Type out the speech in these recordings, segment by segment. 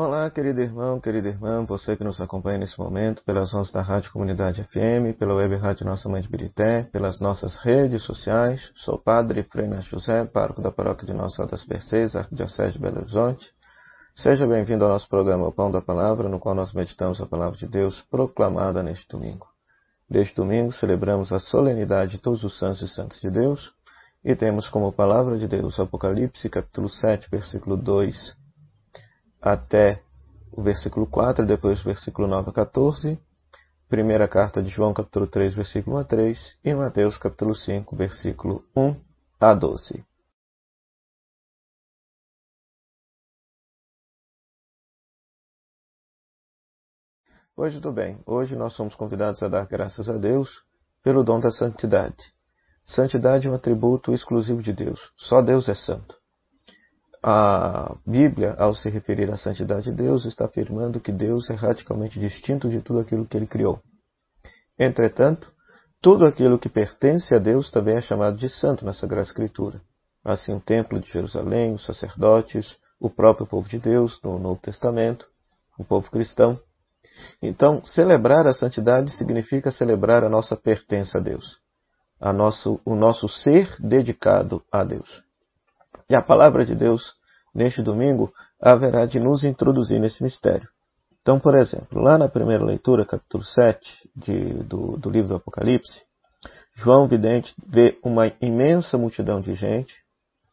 Olá, querido irmão, querida irmã, você que nos acompanha nesse momento pelas ondas da Rádio Comunidade FM, pela web Rádio Nossa Mãe de Birité, pelas nossas redes sociais. Sou Padre Frenas José, pároco da paróquia de Nossa Senhora das Mercês, Arquidiocese de Belo Horizonte. Seja bem-vindo ao nosso programa O Pão da Palavra, no qual nós meditamos a Palavra de Deus proclamada neste domingo. Neste domingo celebramos a solenidade de todos os santos e santas de Deus e temos como Palavra de Deus Apocalipse, capítulo 7, versículo 2 até o versículo 4, depois o versículo 9 a 14, primeira carta de João, capítulo 3, versículo 1 a 3, e Mateus, capítulo 5, versículo 1 a 12. Hoje tudo bem. Hoje nós somos convidados a dar graças a Deus pelo dom da santidade. Santidade é um atributo exclusivo de Deus. Só Deus é santo. A Bíblia, ao se referir à santidade de Deus, está afirmando que Deus é radicalmente distinto de tudo aquilo que ele criou. Entretanto, tudo aquilo que pertence a Deus também é chamado de santo na Sagrada Escritura. Assim, o Templo de Jerusalém, os sacerdotes, o próprio povo de Deus no Novo Testamento, o povo cristão, então, celebrar a santidade significa celebrar a nossa pertença a Deus, a nosso, o nosso ser dedicado a Deus. E a palavra de Deus, neste domingo, haverá de nos introduzir nesse mistério. Então, por exemplo, lá na primeira leitura, capítulo 7 de, do, do livro do Apocalipse, João Vidente vê uma imensa multidão de gente,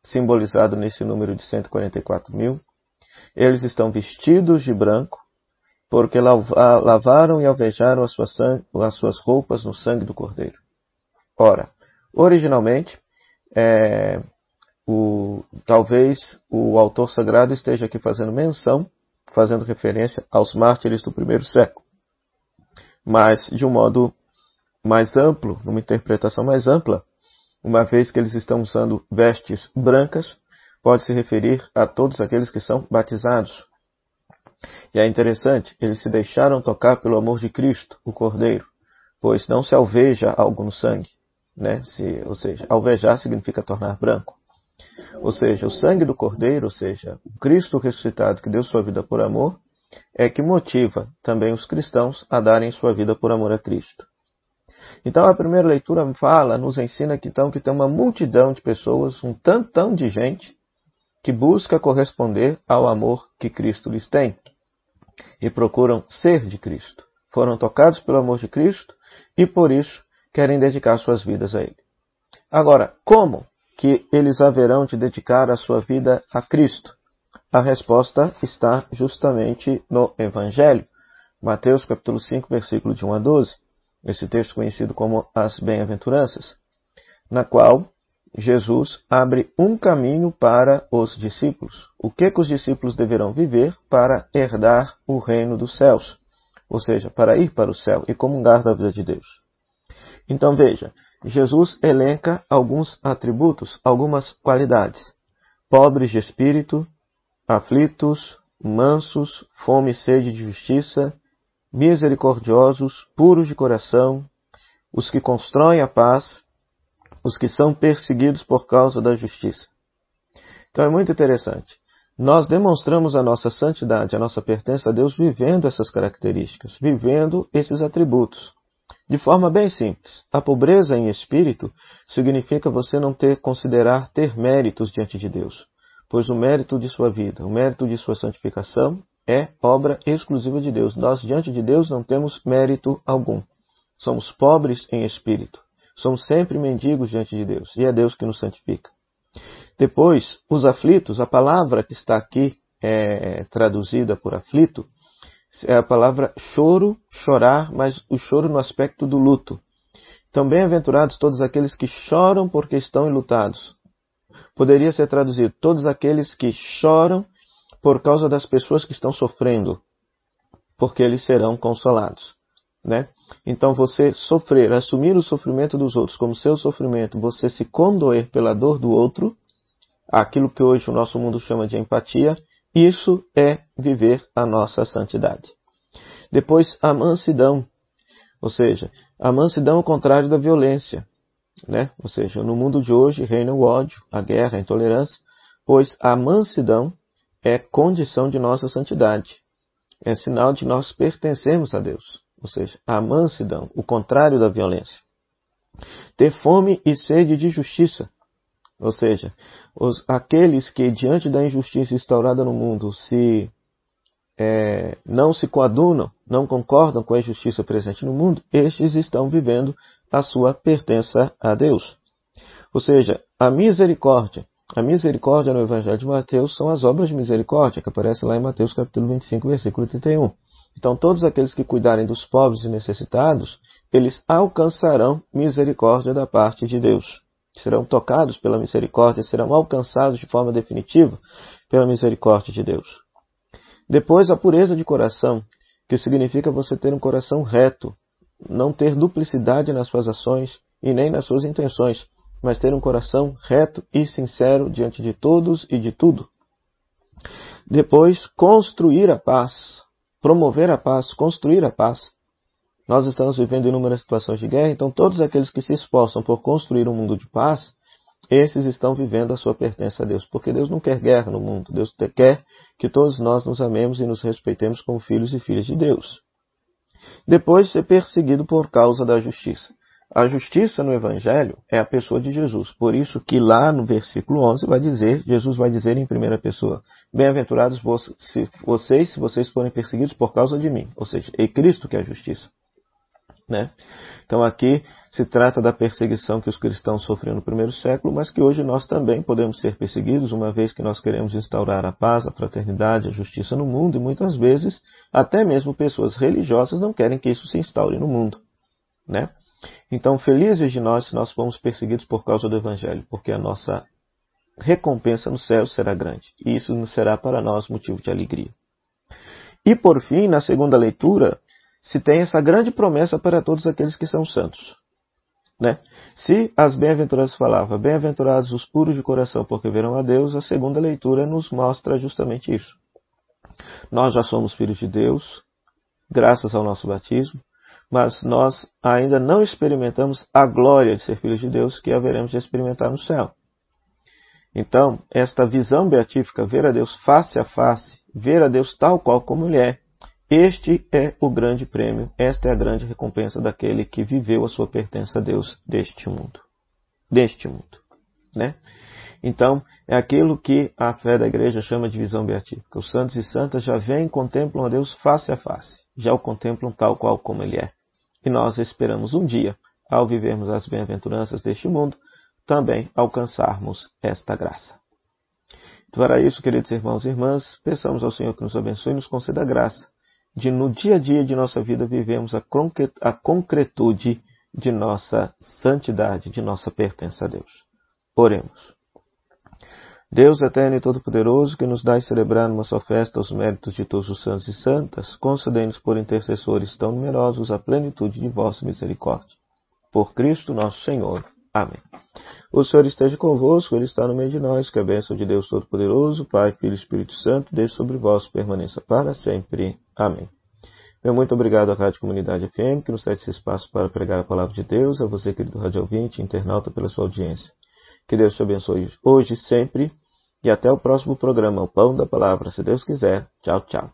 simbolizado nesse número de 144 mil. Eles estão vestidos de branco, porque lavaram e alvejaram as suas, as suas roupas no sangue do Cordeiro. Ora, originalmente, é, o, talvez o autor sagrado esteja aqui fazendo menção, fazendo referência aos mártires do primeiro século. Mas, de um modo mais amplo, numa interpretação mais ampla, uma vez que eles estão usando vestes brancas, pode se referir a todos aqueles que são batizados, e é interessante, eles se deixaram tocar pelo amor de Cristo, o Cordeiro, pois não se alveja algo no sangue, né? Se, ou seja, alvejar significa tornar branco. Ou seja, o sangue do Cordeiro, ou seja, o Cristo ressuscitado que deu sua vida por amor, é que motiva também os cristãos a darem sua vida por amor a Cristo. Então a primeira leitura fala, nos ensina que então que tem uma multidão de pessoas, um tantão de gente que busca corresponder ao amor que Cristo lhes tem e procuram ser de Cristo. Foram tocados pelo amor de Cristo e por isso querem dedicar suas vidas a Ele. Agora, como que eles haverão de dedicar a sua vida a Cristo? A resposta está justamente no Evangelho. Mateus capítulo 5, versículo de 1 a 12. Esse texto conhecido como as bem-aventuranças, na qual Jesus abre um caminho para os discípulos. O que, que os discípulos deverão viver para herdar o reino dos céus? Ou seja, para ir para o céu e comungar da vida de Deus. Então veja, Jesus elenca alguns atributos, algumas qualidades. Pobres de espírito, aflitos, mansos, fome e sede de justiça, misericordiosos, puros de coração, os que constroem a paz, os que são perseguidos por causa da justiça. Então é muito interessante. Nós demonstramos a nossa santidade, a nossa pertença a Deus vivendo essas características, vivendo esses atributos. De forma bem simples, a pobreza em espírito significa você não ter considerar ter méritos diante de Deus, pois o mérito de sua vida, o mérito de sua santificação é obra exclusiva de Deus. Nós diante de Deus não temos mérito algum. Somos pobres em espírito. Somos sempre mendigos diante de Deus, e é Deus que nos santifica. Depois, os aflitos, a palavra que está aqui é, traduzida por aflito, é a palavra choro, chorar, mas o choro no aspecto do luto. Então, bem-aventurados todos aqueles que choram porque estão enlutados. Poderia ser traduzido todos aqueles que choram por causa das pessoas que estão sofrendo, porque eles serão consolados. Né? Então você sofrer, assumir o sofrimento dos outros como seu sofrimento, você se condoer pela dor do outro, aquilo que hoje o nosso mundo chama de empatia, isso é viver a nossa santidade. Depois, a mansidão, ou seja, a mansidão é o contrário da violência. Né? Ou seja, no mundo de hoje reina o ódio, a guerra, a intolerância, pois a mansidão é condição de nossa santidade. É sinal de nós pertencermos a Deus. Ou seja, a mansidão, o contrário da violência. Ter fome e sede de justiça. Ou seja, os, aqueles que diante da injustiça instaurada no mundo se é, não se coadunam, não concordam com a injustiça presente no mundo, estes estão vivendo a sua pertença a Deus. Ou seja, a misericórdia. A misericórdia no Evangelho de Mateus são as obras de misericórdia, que aparecem lá em Mateus capítulo 25, versículo 31. Então, todos aqueles que cuidarem dos pobres e necessitados, eles alcançarão misericórdia da parte de Deus. Serão tocados pela misericórdia, serão alcançados de forma definitiva pela misericórdia de Deus. Depois, a pureza de coração, que significa você ter um coração reto, não ter duplicidade nas suas ações e nem nas suas intenções, mas ter um coração reto e sincero diante de todos e de tudo. Depois, construir a paz, promover a paz, construir a paz. Nós estamos vivendo inúmeras situações de guerra, então todos aqueles que se esforçam por construir um mundo de paz, esses estão vivendo a sua pertença a Deus, porque Deus não quer guerra no mundo, Deus quer que todos nós nos amemos e nos respeitemos como filhos e filhas de Deus. Depois, ser perseguido por causa da justiça. A justiça no Evangelho é a pessoa de Jesus. Por isso que lá no versículo 11 vai dizer, Jesus vai dizer em primeira pessoa, Bem-aventurados vocês se vocês forem perseguidos por causa de mim. Ou seja, é Cristo que é a justiça. Né? Então aqui se trata da perseguição que os cristãos sofreram no primeiro século, mas que hoje nós também podemos ser perseguidos, uma vez que nós queremos instaurar a paz, a fraternidade, a justiça no mundo, e muitas vezes até mesmo pessoas religiosas não querem que isso se instaure no mundo. Né? Então, felizes de nós se nós formos perseguidos por causa do Evangelho, porque a nossa recompensa no céu será grande, e isso será para nós motivo de alegria. E por fim, na segunda leitura, se tem essa grande promessa para todos aqueles que são santos. Né? Se as bem-aventuranças falavam, bem-aventurados os puros de coração, porque verão a Deus, a segunda leitura nos mostra justamente isso. Nós já somos filhos de Deus, graças ao nosso batismo, mas nós ainda não experimentamos a glória de ser filhos de Deus que haveremos de experimentar no céu. Então, esta visão beatífica, ver a Deus face a face, ver a Deus tal qual como Ele é, este é o grande prêmio, esta é a grande recompensa daquele que viveu a sua pertença a Deus deste mundo. Deste mundo. Né? Então, é aquilo que a fé da igreja chama de visão beatífica. Os santos e santas já vêm e contemplam a Deus face a face, já o contemplam tal qual como Ele é. E nós esperamos um dia, ao vivermos as bem-aventuranças deste mundo, também alcançarmos esta graça. Então, para isso, queridos irmãos e irmãs, peçamos ao Senhor que nos abençoe e nos conceda a graça de no dia a dia de nossa vida vivemos a concretude de nossa santidade, de nossa pertença a Deus. Oremos. Deus eterno e todo-poderoso, que nos dá celebrar numa só festa os méritos de todos os santos e santas, concedei-nos por intercessores tão numerosos a plenitude de vossa misericórdia. Por Cristo nosso Senhor. Amém. O Senhor esteja convosco, Ele está no meio de nós, que a bênção de Deus Todo-Poderoso, Pai, Filho e Espírito Santo, desde sobre vós permaneça para sempre. Amém. Meu muito obrigado à Rádio Comunidade FM, que nos cede esse espaço para pregar a palavra de Deus, a você, querido rádio ouvinte, internauta, pela sua audiência. Que Deus te abençoe hoje e sempre, e até o próximo programa, o Pão da Palavra, se Deus quiser. Tchau, tchau.